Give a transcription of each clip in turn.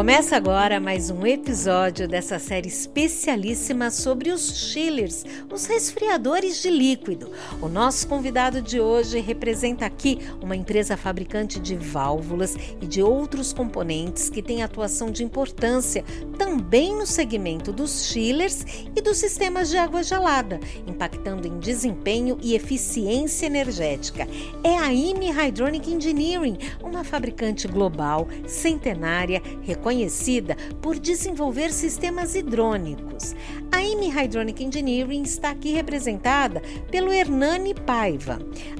Começa agora mais um episódio dessa série especialíssima sobre os chillers, os resfriadores de líquido. O nosso convidado de hoje representa aqui uma empresa fabricante de válvulas e de outros componentes que tem atuação de importância também no segmento dos chillers e dos sistemas de água gelada, impactando em desempenho e eficiência energética. É a IME Hydronic Engineering, uma fabricante global, centenária, conhecida por desenvolver sistemas hidrônicos. A IME Hydronic Engineering está aqui representada pelo Hernani Paiva.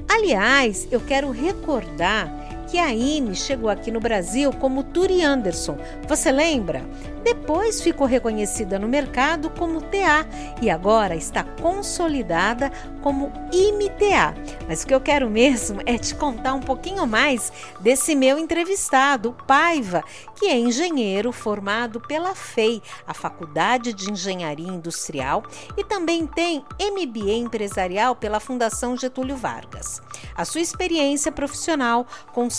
Aliás, eu quero recordar que a IME chegou aqui no Brasil como Turi Anderson. Você lembra? Depois ficou reconhecida no mercado como TA e agora está consolidada como IMTA. Mas o que eu quero mesmo é te contar um pouquinho mais desse meu entrevistado, Paiva, que é engenheiro formado pela FEI, a Faculdade de Engenharia Industrial, e também tem MBA empresarial pela Fundação Getúlio Vargas. A sua experiência profissional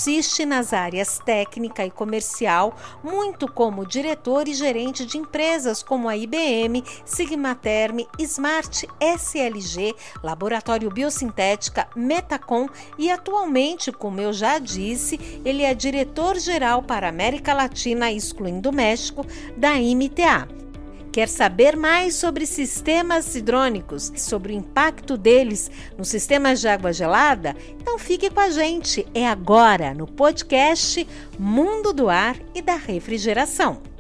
consiste nas áreas técnica e comercial, muito como diretor e gerente de empresas como a IBM, Sigmaterm, Smart SLG, Laboratório Biosintética, Metacom e atualmente, como eu já disse, ele é diretor-geral para América Latina, excluindo o México, da IMTA. Quer saber mais sobre sistemas hidrônicos, sobre o impacto deles nos sistemas de água gelada? Então fique com a gente. É agora no podcast Mundo do Ar e da Refrigeração.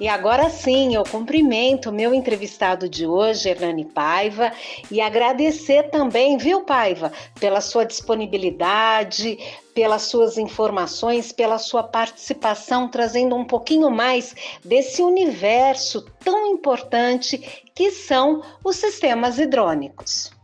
E agora sim, eu cumprimento meu entrevistado de hoje, Hernani Paiva, e agradecer também, viu, Paiva, pela sua disponibilidade, pelas suas informações, pela sua participação, trazendo um pouquinho mais desse universo tão importante que são os sistemas hidrônicos.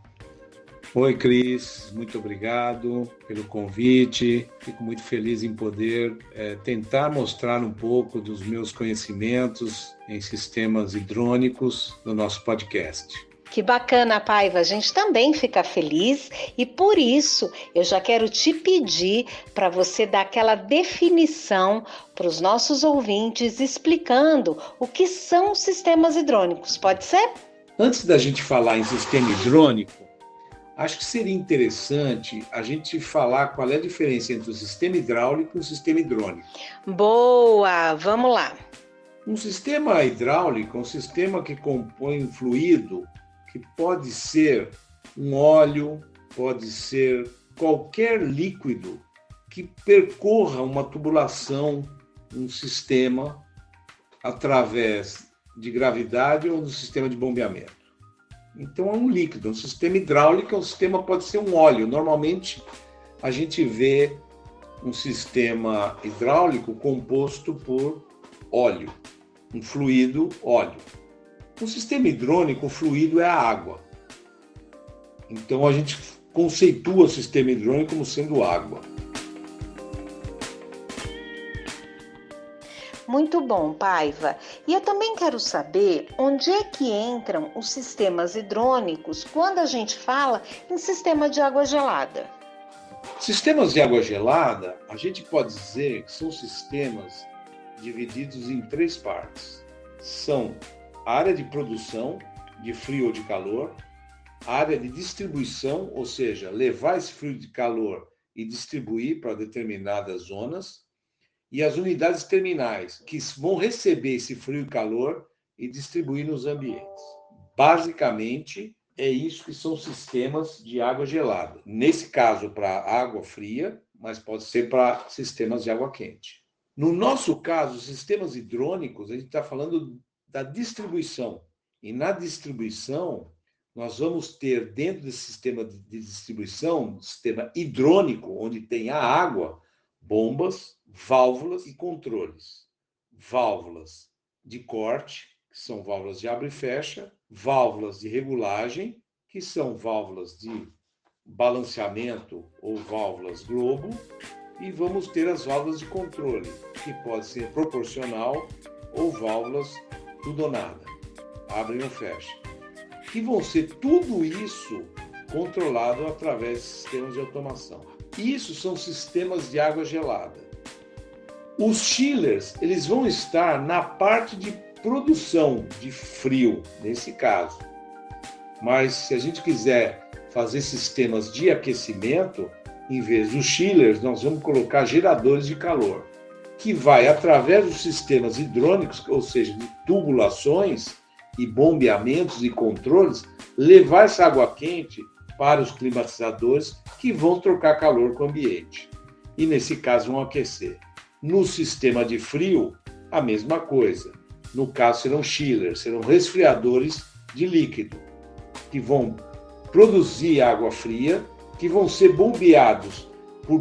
Oi, Cris, muito obrigado pelo convite. Fico muito feliz em poder é, tentar mostrar um pouco dos meus conhecimentos em sistemas hidrônicos no nosso podcast. Que bacana, Paiva. A gente também fica feliz e por isso eu já quero te pedir para você dar aquela definição para os nossos ouvintes explicando o que são sistemas hidrônicos. Pode ser? Antes da gente falar em sistema hidrônico, Acho que seria interessante a gente falar qual é a diferença entre o sistema hidráulico e o sistema hidrônico. Boa, vamos lá. Um sistema hidráulico é um sistema que compõe um fluido que pode ser um óleo, pode ser qualquer líquido que percorra uma tubulação, um sistema através de gravidade ou do sistema de bombeamento. Então é um líquido. Um sistema hidráulico, o sistema pode ser um óleo. Normalmente a gente vê um sistema hidráulico composto por óleo, um fluido óleo. Um sistema hidrônico, o fluido é a água. Então a gente conceitua o sistema hidrônico como sendo água. Muito bom, Paiva. E eu também quero saber onde é que entram os sistemas hidrônicos quando a gente fala em sistema de água gelada. Sistemas de água gelada, a gente pode dizer que são sistemas divididos em três partes. São a área de produção de frio ou de calor, a área de distribuição, ou seja, levar esse frio de calor e distribuir para determinadas zonas, e as unidades terminais, que vão receber esse frio e calor e distribuir nos ambientes. Basicamente, é isso que são sistemas de água gelada. Nesse caso, para água fria, mas pode ser para sistemas de água quente. No nosso caso, sistemas hidrônicos, a gente está falando da distribuição. E na distribuição, nós vamos ter dentro desse sistema de distribuição, sistema hidrônico, onde tem a água, bombas, válvulas e controles. Válvulas de corte, que são válvulas de abre e fecha, válvulas de regulagem, que são válvulas de balanceamento ou válvulas globo, e vamos ter as válvulas de controle, que pode ser proporcional ou válvulas tudo ou nada. abre e não fecha. E vão ser tudo isso controlado através de sistemas de automação. Isso são sistemas de água gelada. Os chillers, eles vão estar na parte de produção de frio, nesse caso. Mas se a gente quiser fazer sistemas de aquecimento, em vez dos chillers, nós vamos colocar geradores de calor, que vai através dos sistemas hidrônicos, ou seja, de tubulações e bombeamentos e controles, levar essa água quente para os climatizadores que vão trocar calor com o ambiente. E nesse caso vão aquecer. No sistema de frio, a mesma coisa. No caso serão chillers, serão resfriadores de líquido, que vão produzir água fria, que vão ser bombeados por,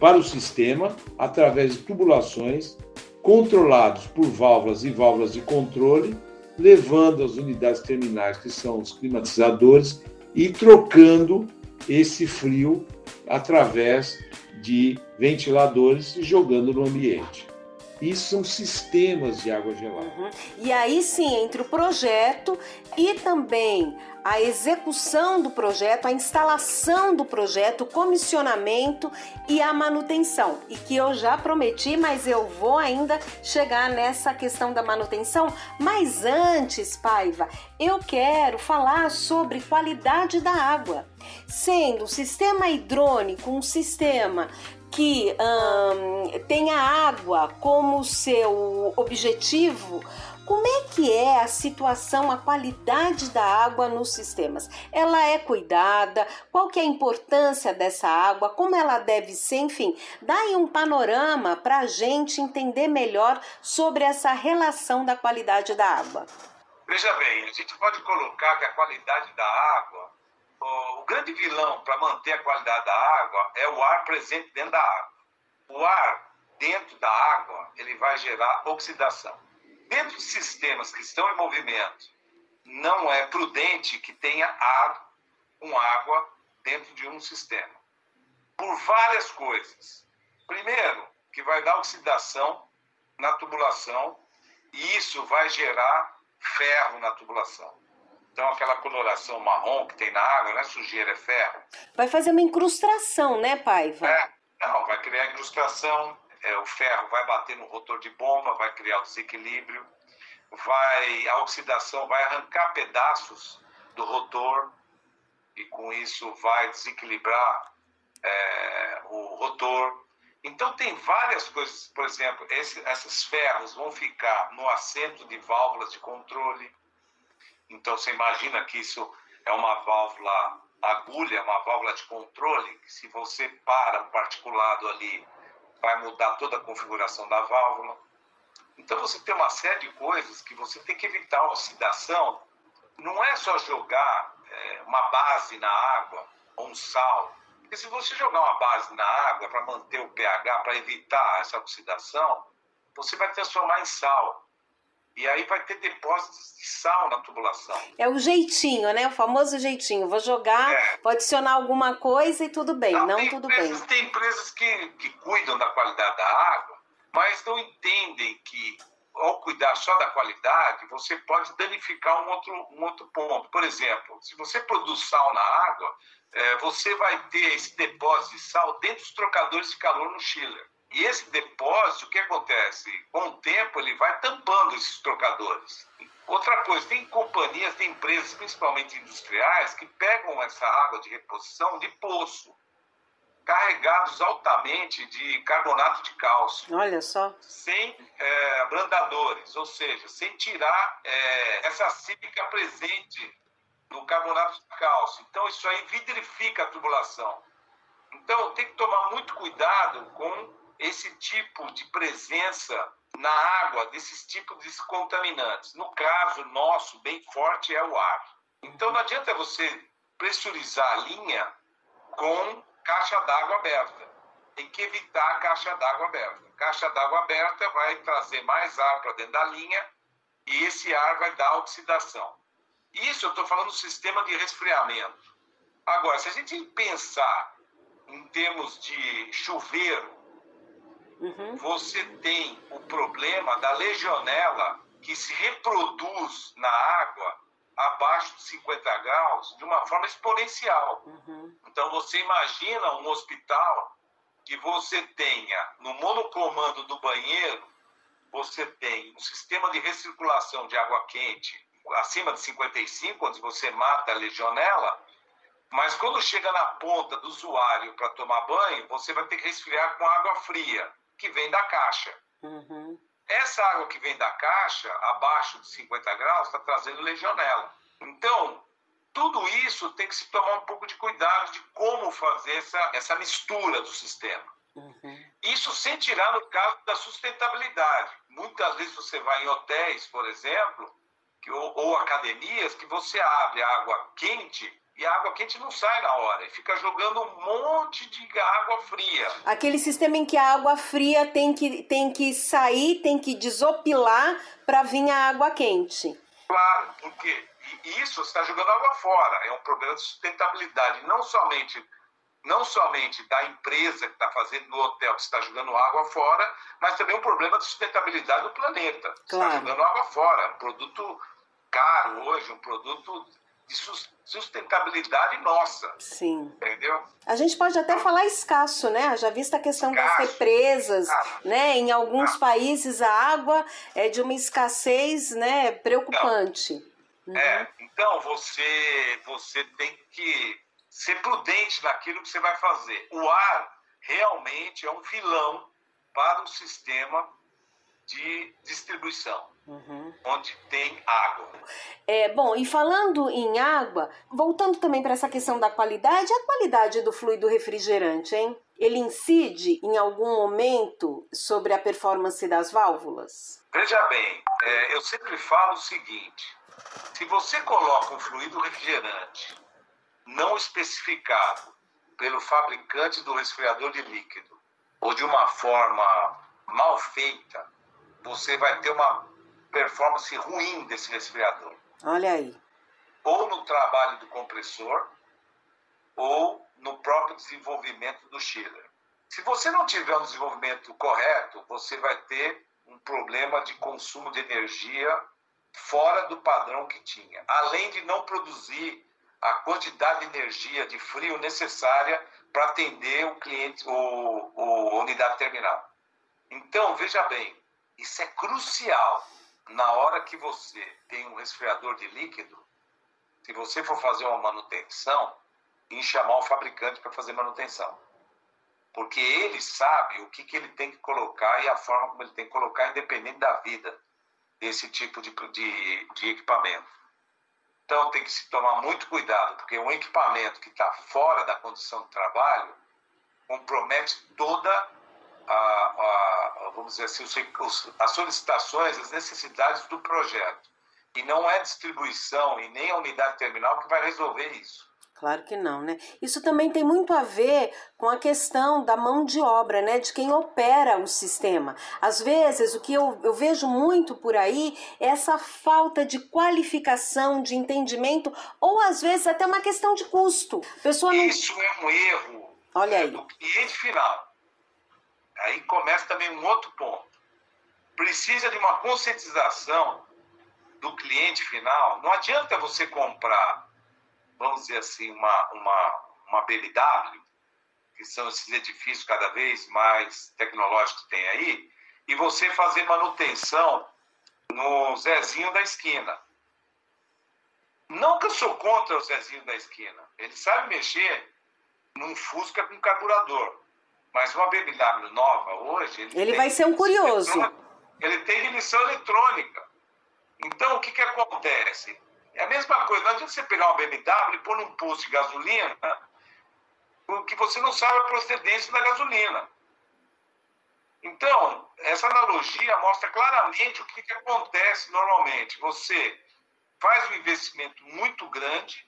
para o sistema através de tubulações controlados por válvulas e válvulas de controle, levando as unidades terminais, que são os climatizadores, e trocando esse frio através de ventiladores jogando no ambiente. Isso são sistemas de água gelada. Uhum. E aí sim, entre o projeto e também a execução do projeto, a instalação do projeto, o comissionamento e a manutenção. E que eu já prometi, mas eu vou ainda chegar nessa questão da manutenção. Mas antes, Paiva, eu quero falar sobre qualidade da água. Sendo o sistema hidrônico um sistema que hum, tenha água como seu objetivo, como é que é a situação, a qualidade da água nos sistemas? Ela é cuidada? Qual que é a importância dessa água? Como ela deve ser? Enfim, dá aí um panorama para a gente entender melhor sobre essa relação da qualidade da água. Veja bem, a gente pode colocar que a qualidade da água o grande vilão para manter a qualidade da água é o ar presente dentro da água. O ar dentro da água ele vai gerar oxidação. Dentro de sistemas que estão em movimento, não é prudente que tenha ar com água dentro de um sistema. Por várias coisas. Primeiro, que vai dar oxidação na tubulação e isso vai gerar ferro na tubulação. Então, aquela coloração marrom que tem na água, não é sujeira, é ferro. Vai fazer uma incrustação, né, Paiva? É, não, vai criar incrustação, é, o ferro vai bater no rotor de bomba, vai criar o desequilíbrio, vai, a oxidação vai arrancar pedaços do rotor e com isso vai desequilibrar é, o rotor. Então tem várias coisas, por exemplo, esse, esses ferros vão ficar no assento de válvulas de controle, então você imagina que isso é uma válvula agulha, uma válvula de controle, que se você para um particulado ali, vai mudar toda a configuração da válvula. Então você tem uma série de coisas que você tem que evitar a oxidação. Não é só jogar é, uma base na água ou um sal. Porque se você jogar uma base na água para manter o pH, para evitar essa oxidação, você vai transformar em sal. E aí vai ter depósitos de sal na tubulação. É o jeitinho, né? O famoso jeitinho. Vou jogar, é. vou adicionar alguma coisa e tudo bem. Não, não tudo empresas, bem. Tem empresas que, que cuidam da qualidade da água, mas não entendem que ao cuidar só da qualidade, você pode danificar um outro, um outro ponto. Por exemplo, se você produz sal na água, é, você vai ter esse depósito de sal dentro dos trocadores de calor no chiller. E esse depósito, o que acontece? Com o tempo, ele vai tampando esses trocadores. Outra coisa, tem companhias, tem empresas, principalmente industriais, que pegam essa água de reposição de poço, carregados altamente de carbonato de cálcio. Olha só. Sem é, abrandadores, ou seja, sem tirar é, essa sílica presente no carbonato de cálcio. Então, isso aí vidrifica a tubulação. Então, tem que tomar muito cuidado com esse tipo de presença na água desses tipos de contaminantes. No caso nosso, bem forte é o ar. Então não adianta você pressurizar a linha com caixa d'água aberta. Tem que evitar a caixa d'água aberta. Caixa d'água aberta vai trazer mais ar para dentro da linha e esse ar vai dar oxidação. Isso eu estou falando do sistema de resfriamento. Agora, se a gente pensar em termos de chuveiro, uhum. você tem o problema da legionela que se reproduz na água abaixo de 50 graus de uma forma exponencial. Uhum. Então você imagina um hospital que você tenha no monocomando do banheiro, você tem um sistema de recirculação de água quente acima de 55, onde você mata a legionela, mas quando chega na ponta do usuário para tomar banho, você vai ter que resfriar com água fria, que vem da caixa. Uhum. Essa água que vem da caixa, abaixo de 50 graus, está trazendo legionela. Então, tudo isso tem que se tomar um pouco de cuidado de como fazer essa, essa mistura do sistema. Uhum. Isso sem tirar no caso da sustentabilidade. Muitas vezes você vai em hotéis, por exemplo, que, ou, ou academias, que você abre água quente e a água quente não sai na hora, e fica jogando um monte de água fria. Aquele sistema em que a água fria tem que, tem que sair, tem que desopilar para vir a água quente. Claro, porque isso está jogando água fora, é um problema de sustentabilidade, não somente não somente da empresa que está fazendo no hotel que está jogando água fora, mas também um problema de sustentabilidade do planeta. Claro. Está jogando água fora, um produto caro hoje, um produto de sustentabilidade nossa. Sim. Entendeu? A gente pode até falar escasso, né? Já vista a questão escasso, das represas, escasso. né? Em alguns escasso. países a água é de uma escassez, né, preocupante. Uhum. É, então você você tem que ser prudente naquilo que você vai fazer. O ar realmente é um vilão para o sistema de distribuição uhum. onde tem água. É, bom, e falando em água, voltando também para essa questão da qualidade, a qualidade do fluido refrigerante, hein? Ele incide em algum momento sobre a performance das válvulas? Veja bem, é, eu sempre falo o seguinte: se você coloca um fluido refrigerante não especificado pelo fabricante do resfriador de líquido ou de uma forma mal feita, você vai ter uma performance ruim desse resfriador. Olha aí. Ou no trabalho do compressor, ou no próprio desenvolvimento do chiller. Se você não tiver um desenvolvimento correto, você vai ter um problema de consumo de energia fora do padrão que tinha, além de não produzir a quantidade de energia de frio necessária para atender o cliente, o, o unidade terminal. Então, veja bem, isso é crucial na hora que você tem um resfriador de líquido, se você for fazer uma manutenção, em chamar o fabricante para fazer manutenção. Porque ele sabe o que, que ele tem que colocar e a forma como ele tem que colocar, independente da vida desse tipo de, de, de equipamento. Então tem que se tomar muito cuidado, porque um equipamento que está fora da condição de trabalho compromete toda a, a, vamos dizer assim, os, as solicitações, as necessidades do projeto. E não é distribuição e nem a unidade terminal que vai resolver isso. Claro que não, né? Isso também tem muito a ver com a questão da mão de obra, né? De quem opera o sistema. Às vezes, o que eu, eu vejo muito por aí é essa falta de qualificação, de entendimento, ou às vezes até uma questão de custo. pessoa não... Isso é um erro Olha aí. do cliente final. Aí começa também um outro ponto. Precisa de uma conscientização do cliente final. Não adianta você comprar, vamos dizer assim, uma, uma, uma BMW, que são esses edifícios cada vez mais tecnológicos que tem aí, e você fazer manutenção no Zezinho da esquina. Não que eu sou contra o Zezinho da esquina. Ele sabe mexer num Fusca com carburador. Mas uma BMW nova hoje. Ele, ele vai ser um curioso. Ele tem emissão eletrônica. Então, o que, que acontece? É a mesma coisa. Não adianta você pegar uma BMW e pôr num posto de gasolina porque você não sabe a procedência da gasolina. Então, essa analogia mostra claramente o que, que acontece normalmente. Você faz um investimento muito grande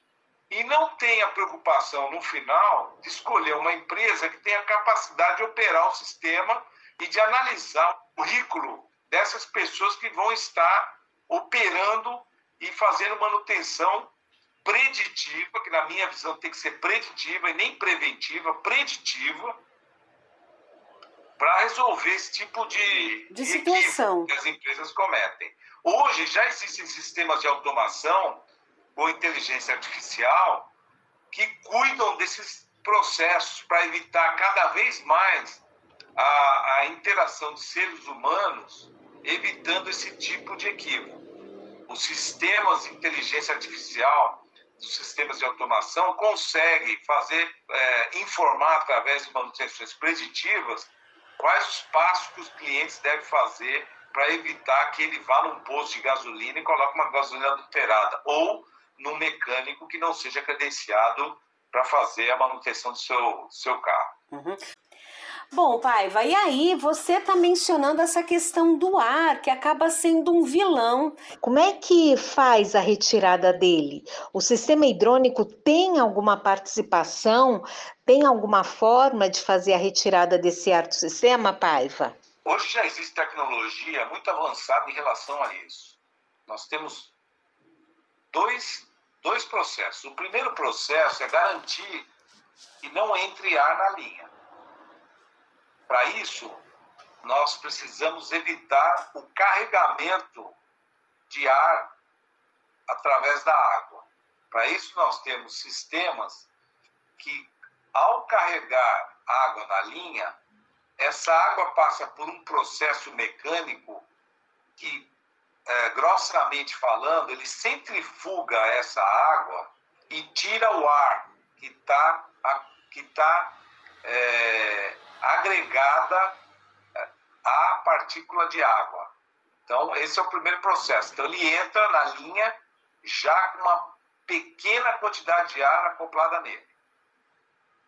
e não tem a preocupação no final de escolher uma empresa que tenha capacidade de operar o sistema e de analisar o currículo dessas pessoas que vão estar operando e fazendo manutenção preditiva, que na minha visão tem que ser preditiva e nem preventiva, preditiva, para resolver esse tipo de, de situação que as empresas cometem. Hoje já existem sistemas de automação com inteligência artificial que cuidam desses processos para evitar cada vez mais a, a interação de seres humanos, evitando esse tipo de equívoco. Os sistemas de inteligência artificial, os sistemas de automação, conseguem fazer, é, informar através de manutenções preditivas quais os passos que os clientes devem fazer para evitar que ele vá num posto de gasolina e coloque uma gasolina adulterada, ou num mecânico que não seja credenciado para fazer a manutenção do seu, seu carro. Uhum. Bom, Paiva, e aí você está mencionando essa questão do ar, que acaba sendo um vilão. Como é que faz a retirada dele? O sistema hidrônico tem alguma participação, tem alguma forma de fazer a retirada desse ar do sistema, Paiva? Hoje já existe tecnologia muito avançada em relação a isso. Nós temos dois, dois processos. O primeiro processo é garantir que não entre ar na linha. Para isso, nós precisamos evitar o carregamento de ar através da água. Para isso, nós temos sistemas que, ao carregar água na linha, essa água passa por um processo mecânico que, é, grossamente falando, ele centrifuga essa água e tira o ar que está que tá, é, agregada é, à partícula de água. Então, esse é o primeiro processo. Então, ele entra na linha já com uma pequena quantidade de ar acoplada nele.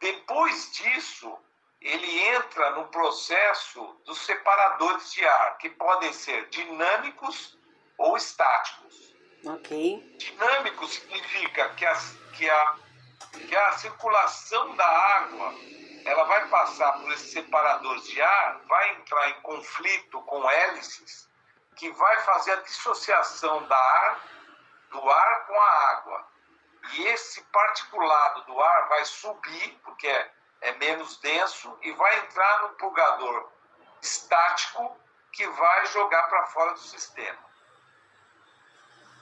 Depois disso, ele entra no processo dos separadores de ar, que podem ser dinâmicos ou estáticos. Ok. Dinâmico significa que, as, que, a, que a circulação da água ela vai passar por esses separadores de ar, vai entrar em conflito com hélices, que vai fazer a dissociação da ar, do ar com a água. E esse particulado do ar vai subir, porque é é menos denso e vai entrar no purgador estático que vai jogar para fora do sistema.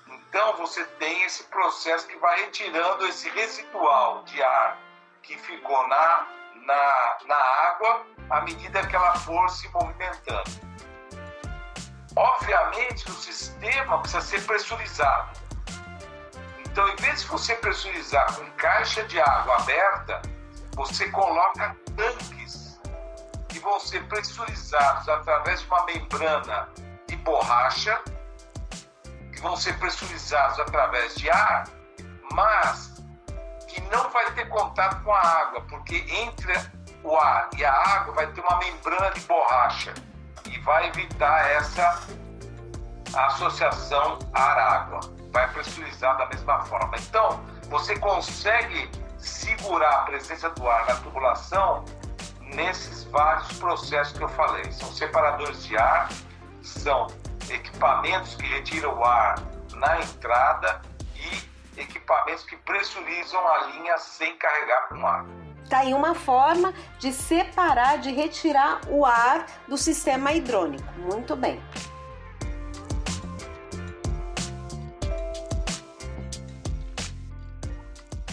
Então você tem esse processo que vai retirando esse residual de ar que ficou na, na, na água à medida que ela for se movimentando. Obviamente, o sistema precisa ser pressurizado. Então, em vez de você pressurizar com caixa de água aberta, você coloca tanques que vão ser pressurizados através de uma membrana de borracha, vão ser pressurizados através de ar, mas que não vai ter contato com a água, porque entre o ar e a água vai ter uma membrana de borracha e vai evitar essa associação ar-água. Vai pressurizar da mesma forma. Então, você consegue segurar a presença do ar na tubulação nesses vários processos que eu falei. São separadores de ar, são equipamentos que retiram o ar na entrada e equipamentos que pressurizam a linha sem carregar com ar. Está aí uma forma de separar, de retirar o ar do sistema hidrônico. Muito bem.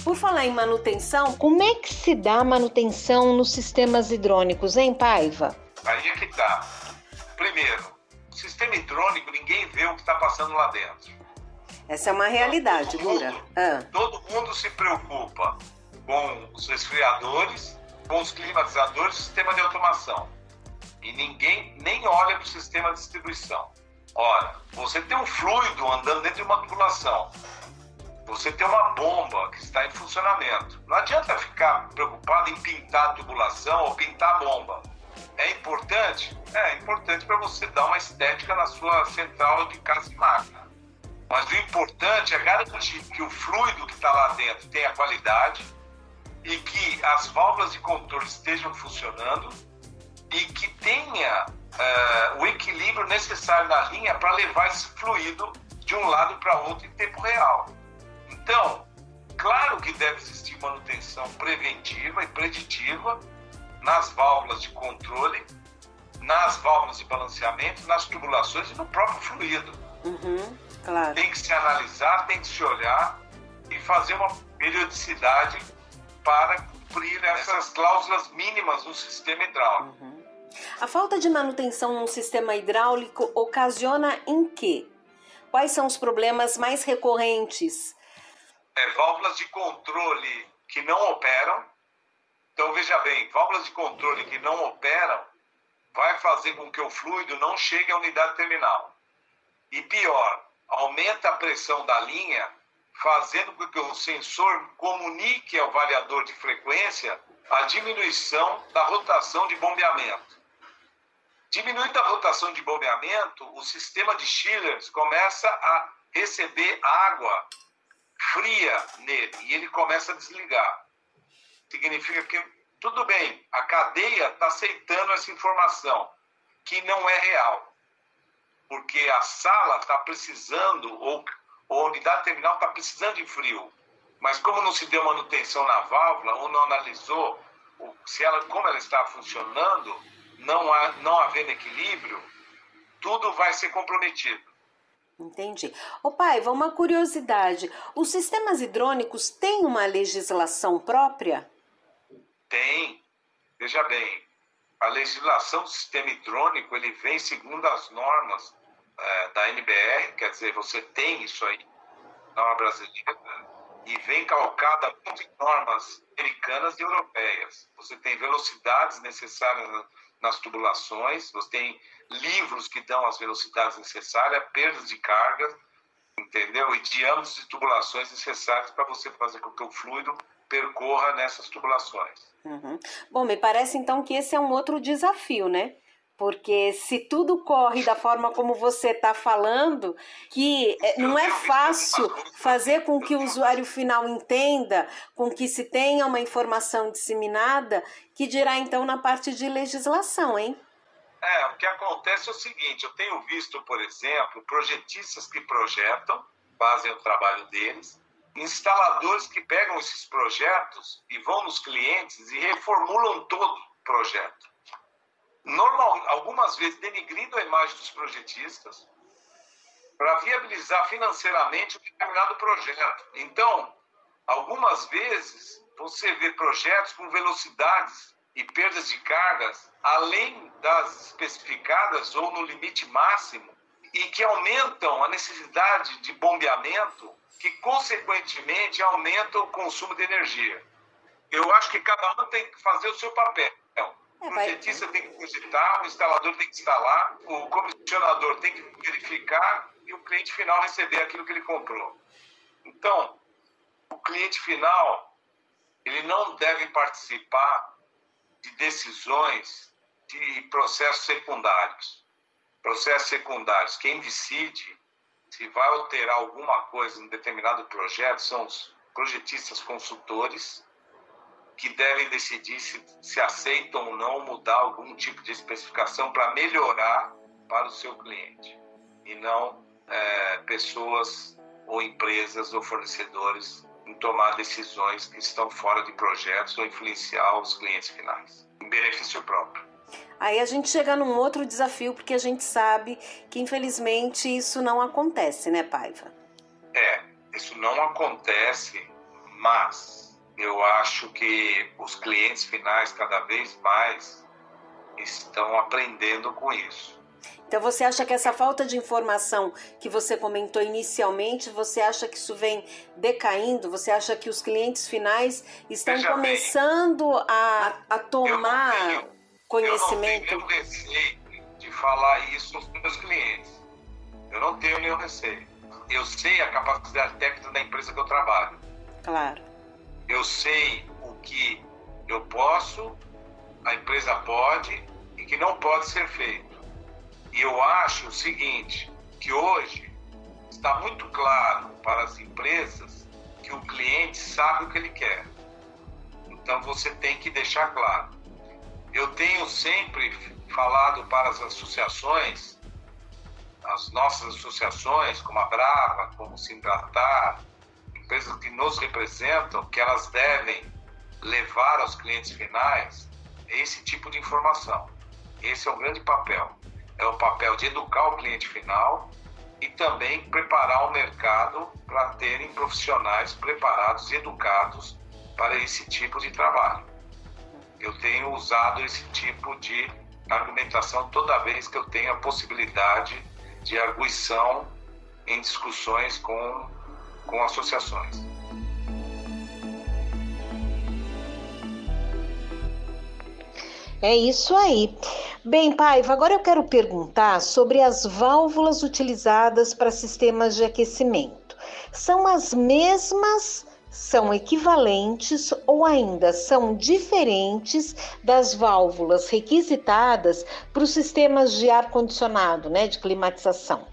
Por falar em manutenção, como é que se dá manutenção nos sistemas hidrônicos, hein, Paiva? Aí é que tá. Primeiro, sistema hidrônico, ninguém vê o que está passando lá dentro. Essa é uma realidade, todo. Mundo, ah. Todo mundo se preocupa com os resfriadores, com os climatizadores sistema de automação. E ninguém nem olha para o sistema de distribuição. Ora, você tem um fluido andando dentro de uma tubulação você tem uma bomba que está em funcionamento. Não adianta ficar preocupado em pintar a tubulação ou pintar a bomba. É importante? É importante para você dar uma estética na sua central de casa e máquina. Mas o importante é garantir que o fluido que está lá dentro tenha qualidade e que as válvulas de controle estejam funcionando e que tenha uh, o equilíbrio necessário na linha para levar esse fluido de um lado para outro em tempo real. Então, claro que deve existir manutenção preventiva e preditiva nas válvulas de controle, nas válvulas de balanceamento, nas tubulações e no próprio fluido. Uhum, claro. Tem que se analisar, tem que se olhar e fazer uma periodicidade para cumprir essas cláusulas mínimas do sistema hidráulico. Uhum. A falta de manutenção no sistema hidráulico ocasiona em quê? Quais são os problemas mais recorrentes? É, válvulas de controle que não operam. Então, veja bem, válvulas de controle que não operam vai fazer com que o fluido não chegue à unidade terminal. E pior, aumenta a pressão da linha, fazendo com que o sensor comunique ao variador de frequência a diminuição da rotação de bombeamento. Diminuindo a rotação de bombeamento, o sistema de chillers começa a receber água fria nele e ele começa a desligar. Significa que, tudo bem, a cadeia está aceitando essa informação, que não é real. Porque a sala está precisando, ou, ou a unidade terminal está precisando de frio. Mas como não se deu manutenção na válvula, ou não analisou se ela, como ela está funcionando, não, há, não havendo equilíbrio, tudo vai ser comprometido. Entendi. Ô Paiva, uma curiosidade: os sistemas hidrônicos têm uma legislação própria? Tem. Veja bem, a legislação do sistema hidrônico ele vem segundo as normas é, da NBR, quer dizer, você tem isso aí, norma brasileira, e vem calcada em normas americanas e europeias. Você tem velocidades necessárias nas tubulações, você tem livros que dão as velocidades necessárias, perdas de carga, entendeu? E diâmetros de tubulações necessários para você fazer com que o fluido percorra nessas tubulações. Uhum. Bom, me parece então que esse é um outro desafio, né? Porque se tudo corre da forma como você está falando, que é, não é fácil fazer com que o usuário final entenda, com que se tenha uma informação disseminada, que dirá então na parte de legislação, hein? É, o que acontece é o seguinte, eu tenho visto, por exemplo, projetistas que projetam, fazem o trabalho deles, instaladores que pegam esses projetos e vão nos clientes e reformulam todo o projeto normal, algumas vezes denigrindo a imagem dos projetistas para viabilizar financeiramente um determinado projeto. Então, algumas vezes você vê projetos com velocidades e perdas de cargas além das especificadas ou no limite máximo e que aumentam a necessidade de bombeamento, que consequentemente aumentam o consumo de energia. Eu acho que cada um tem que fazer o seu papel. É, o projetista tem que projetar, o instalador tem que instalar, o comissionador tem que verificar e o cliente final receber aquilo que ele comprou. Então, o cliente final, ele não deve participar de decisões de processos secundários. Processos secundários, quem decide se vai alterar alguma coisa em determinado projeto são os projetistas consultores que devem decidir se, se aceitam ou não mudar algum tipo de especificação para melhorar para o seu cliente e não é, pessoas ou empresas ou fornecedores em tomar decisões que estão fora de projetos ou influenciar os clientes finais em benefício próprio. Aí a gente chega num outro desafio porque a gente sabe que infelizmente isso não acontece, né, Paiva? É, isso não acontece, mas eu acho que os clientes finais cada vez mais estão aprendendo com isso. Então você acha que essa falta de informação que você comentou inicialmente, você acha que isso vem decaindo? Você acha que os clientes finais estão Veja começando bem, a, a tomar conhecimento? Eu não tenho receio de falar isso aos meus clientes. Eu não tenho nenhum receio. Eu sei a capacidade técnica da empresa que eu trabalho. Claro. Eu sei o que eu posso, a empresa pode e que não pode ser feito. E eu acho o seguinte, que hoje está muito claro para as empresas que o cliente sabe o que ele quer. Então você tem que deixar claro. Eu tenho sempre falado para as associações, as nossas associações, como a Brava, como o Simbratar, empresas que nos representam, que elas devem levar aos clientes finais esse tipo de informação. Esse é o grande papel. É o papel de educar o cliente final e também preparar o mercado para terem profissionais preparados e educados para esse tipo de trabalho. Eu tenho usado esse tipo de argumentação toda vez que eu tenho a possibilidade de arguição em discussões com, com associações. É isso aí. Bem, Paiva, agora eu quero perguntar sobre as válvulas utilizadas para sistemas de aquecimento. São as mesmas, são equivalentes ou ainda são diferentes das válvulas requisitadas para os sistemas de ar-condicionado, né, de climatização?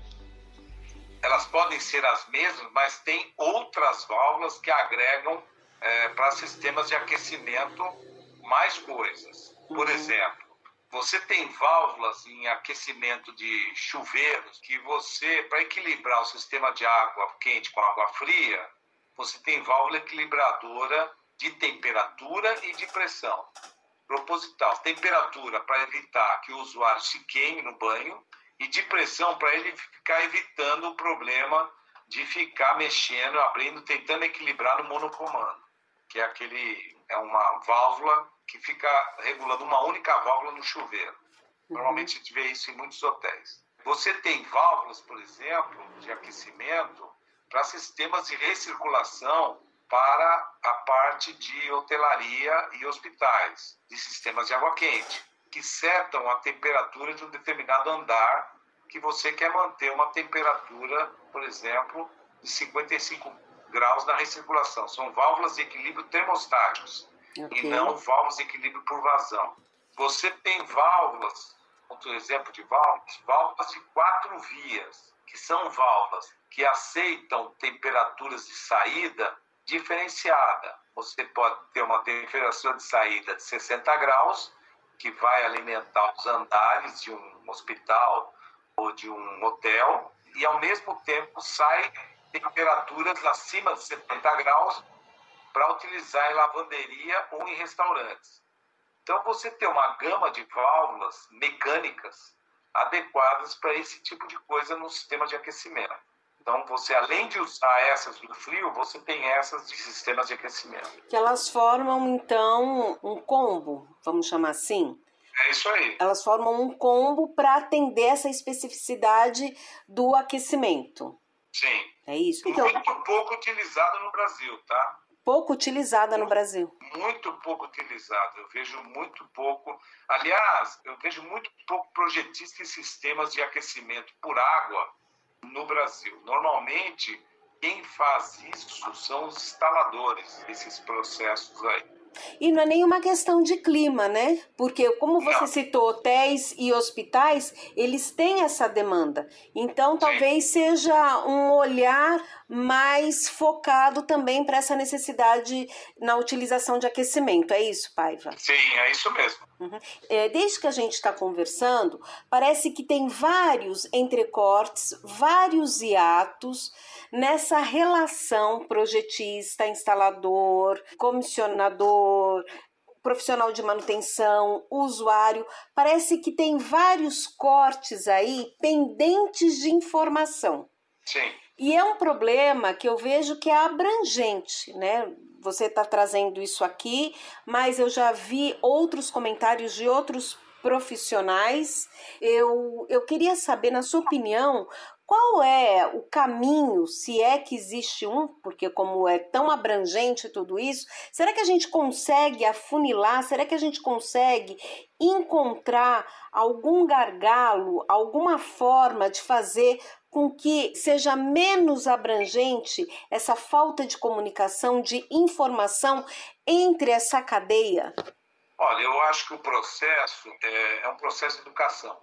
Elas podem ser as mesmas, mas tem outras válvulas que agregam é, para sistemas de aquecimento mais coisas. Por uhum. exemplo, você tem válvulas em aquecimento de chuveiros que você, para equilibrar o sistema de água quente com água fria, você tem válvula equilibradora de temperatura e de pressão. Proposital, temperatura para evitar que o usuário se queime no banho e de pressão para ele ficar evitando o problema de ficar mexendo, abrindo, tentando equilibrar no monocomando, que é aquele é uma válvula que fica regulando uma única válvula no chuveiro. Uhum. Normalmente a gente vê isso em muitos hotéis. Você tem válvulas, por exemplo, de aquecimento para sistemas de recirculação para a parte de hotelaria e hospitais, de sistemas de água quente, que setam a temperatura de um determinado andar que você quer manter uma temperatura, por exemplo, de 55 graus na recirculação. São válvulas de equilíbrio termostáticos okay. e não válvulas de equilíbrio por vazão. Você tem válvulas, outro exemplo de válvulas, válvulas de quatro vias, que são válvulas que aceitam temperaturas de saída diferenciada. Você pode ter uma temperatura de saída de 60 graus, que vai alimentar os andares de um hospital ou de um hotel, e ao mesmo tempo sai temperaturas acima de 70 graus para utilizar em lavanderia ou em restaurantes. Então, você tem uma gama de válvulas mecânicas adequadas para esse tipo de coisa no sistema de aquecimento. Então, você, além de usar essas do frio, você tem essas de sistemas de aquecimento. Que elas formam, então, um combo, vamos chamar assim? É isso aí. Elas formam um combo para atender essa especificidade do aquecimento. Sim. É isso? Então, muito pouco utilizado no Brasil, tá? Pouco utilizada no Brasil. Muito pouco utilizado. Eu vejo muito pouco. Aliás, eu vejo muito pouco projetista em sistemas de aquecimento por água no Brasil. Normalmente, quem faz isso são os instaladores, esses processos aí. E não é nenhuma questão de clima, né? Porque, como você não. citou, hotéis e hospitais, eles têm essa demanda. Então, talvez Sim. seja um olhar mais focado também para essa necessidade na utilização de aquecimento. É isso, Paiva? Sim, é isso mesmo. Uhum. É, desde que a gente está conversando, parece que tem vários entrecortes, vários hiatos nessa relação projetista, instalador, comissionador, profissional de manutenção, usuário. Parece que tem vários cortes aí pendentes de informação. Sim. E é um problema que eu vejo que é abrangente, né? Você está trazendo isso aqui, mas eu já vi outros comentários de outros profissionais. Eu, eu queria saber, na sua opinião, qual é o caminho, se é que existe um, porque como é tão abrangente tudo isso, será que a gente consegue afunilar? Será que a gente consegue encontrar algum gargalo, alguma forma de fazer com que seja menos abrangente essa falta de comunicação, de informação entre essa cadeia? Olha, eu acho que o processo é, é um processo de educação.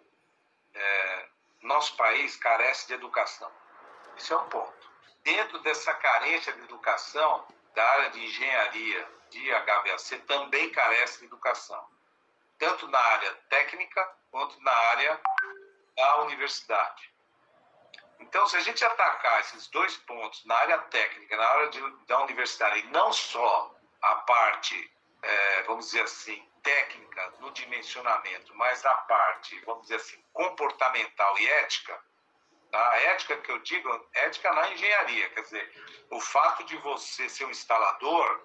É, nosso país carece de educação. Isso é um ponto. Dentro dessa carência de educação, da área de engenharia de HVAC também carece de educação, tanto na área técnica quanto na área da universidade. Então, se a gente atacar esses dois pontos na área técnica, na área de, da universidade, e não só a parte, é, vamos dizer assim, técnica no dimensionamento, mas a parte, vamos dizer assim, comportamental e ética, Tá? A ética que eu digo, ética na engenharia, quer dizer, o fato de você ser um instalador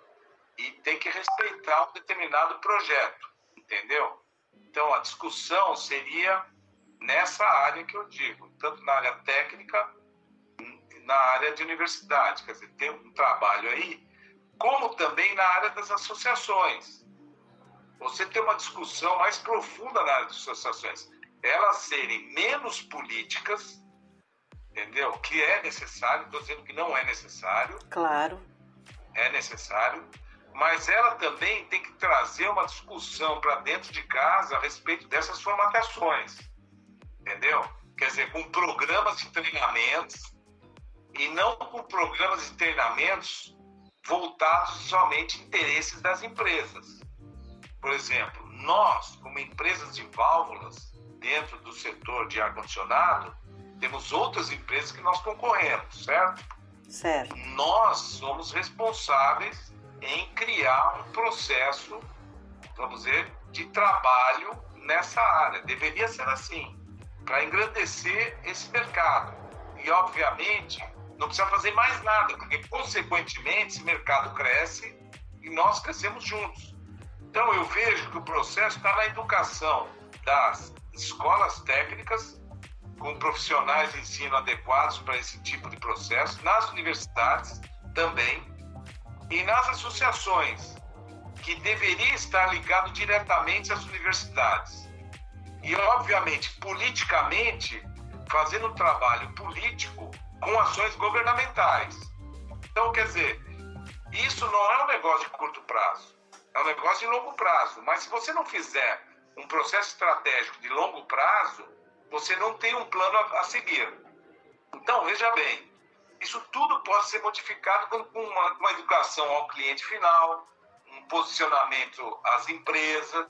e ter que respeitar um determinado projeto, entendeu? Então, a discussão seria nessa área que eu digo, tanto na área técnica, na área de universidade, quer dizer, ter um trabalho aí, como também na área das associações. Você ter uma discussão mais profunda na área das associações, elas serem menos políticas, entendeu? Que é necessário, estou dizendo que não é necessário. Claro. É necessário, mas ela também tem que trazer uma discussão para dentro de casa a respeito dessas formatações, entendeu? Quer dizer, com programas de treinamentos e não com programas de treinamentos voltados somente a interesses das empresas. Por exemplo, nós, como empresas de válvulas dentro do setor de ar-condicionado, temos outras empresas que nós concorremos, certo? Certo. Nós somos responsáveis em criar um processo, vamos dizer, de trabalho nessa área. Deveria ser assim, para engrandecer esse mercado. E, obviamente, não precisa fazer mais nada, porque, consequentemente, esse mercado cresce e nós crescemos juntos. Então, eu vejo que o processo está na educação das escolas técnicas, com profissionais de ensino adequados para esse tipo de processo, nas universidades também, e nas associações, que deveria estar ligado diretamente às universidades. E, obviamente, politicamente, fazendo trabalho político com ações governamentais. Então, quer dizer, isso não é um negócio de curto prazo, é um negócio de longo prazo. Mas se você não fizer um processo estratégico de longo prazo, você não tem um plano a, a seguir. Então, veja bem, isso tudo pode ser modificado com uma, uma educação ao cliente final, um posicionamento às empresas,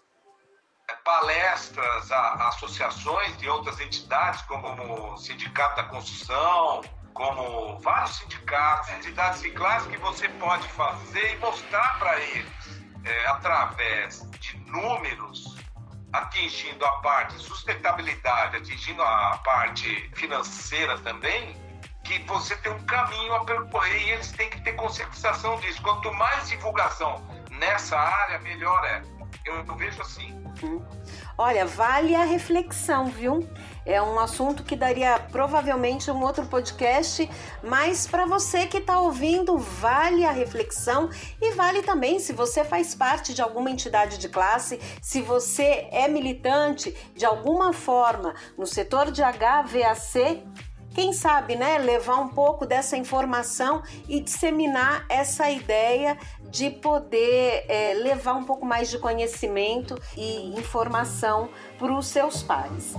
palestras a, associações de outras entidades, como o Sindicato da Construção, como vários sindicatos, entidades de classe que você pode fazer e mostrar para eles, é, através de números, atingindo a parte sustentabilidade, atingindo a parte financeira também, que você tem um caminho a percorrer e eles têm que ter conscientização disso. Quanto mais divulgação nessa área, melhor é. Eu, eu vejo assim. Uhum. Olha, vale a reflexão, viu? É um assunto que daria provavelmente um outro podcast, mas para você que está ouvindo, vale a reflexão e vale também se você faz parte de alguma entidade de classe, se você é militante de alguma forma no setor de HVAC, quem sabe, né, levar um pouco dessa informação e disseminar essa ideia de poder é, levar um pouco mais de conhecimento e informação para os seus pares.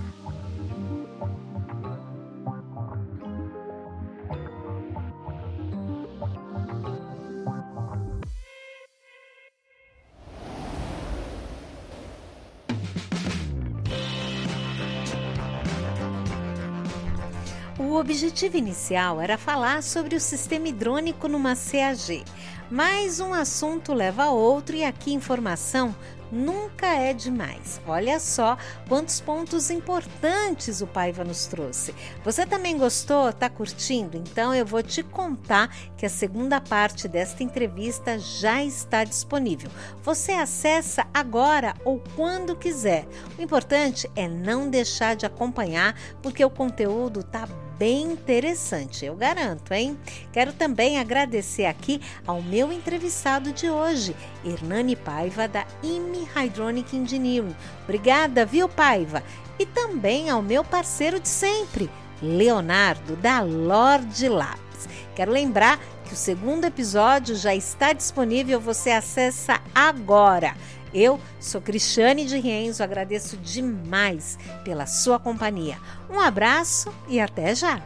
O objetivo inicial era falar sobre o sistema hidrônico numa CAG, mas um assunto leva a outro e aqui informação nunca é demais. Olha só quantos pontos importantes o Paiva nos trouxe. Você também gostou? Tá curtindo? Então eu vou te contar que a segunda parte desta entrevista já está disponível. Você acessa agora ou quando quiser. O importante é não deixar de acompanhar, porque o conteúdo tá bem interessante, eu garanto, hein? Quero também agradecer aqui ao meu entrevistado de hoje, Hernani Paiva, da IMI Hydronic Engineering. Obrigada, viu, Paiva? E também ao meu parceiro de sempre, Leonardo, da Lorde Labs. Quero lembrar que o segundo episódio já está disponível, você acessa agora. Eu sou Cristiane de Rienzo, agradeço demais pela sua companhia. Um abraço e até já!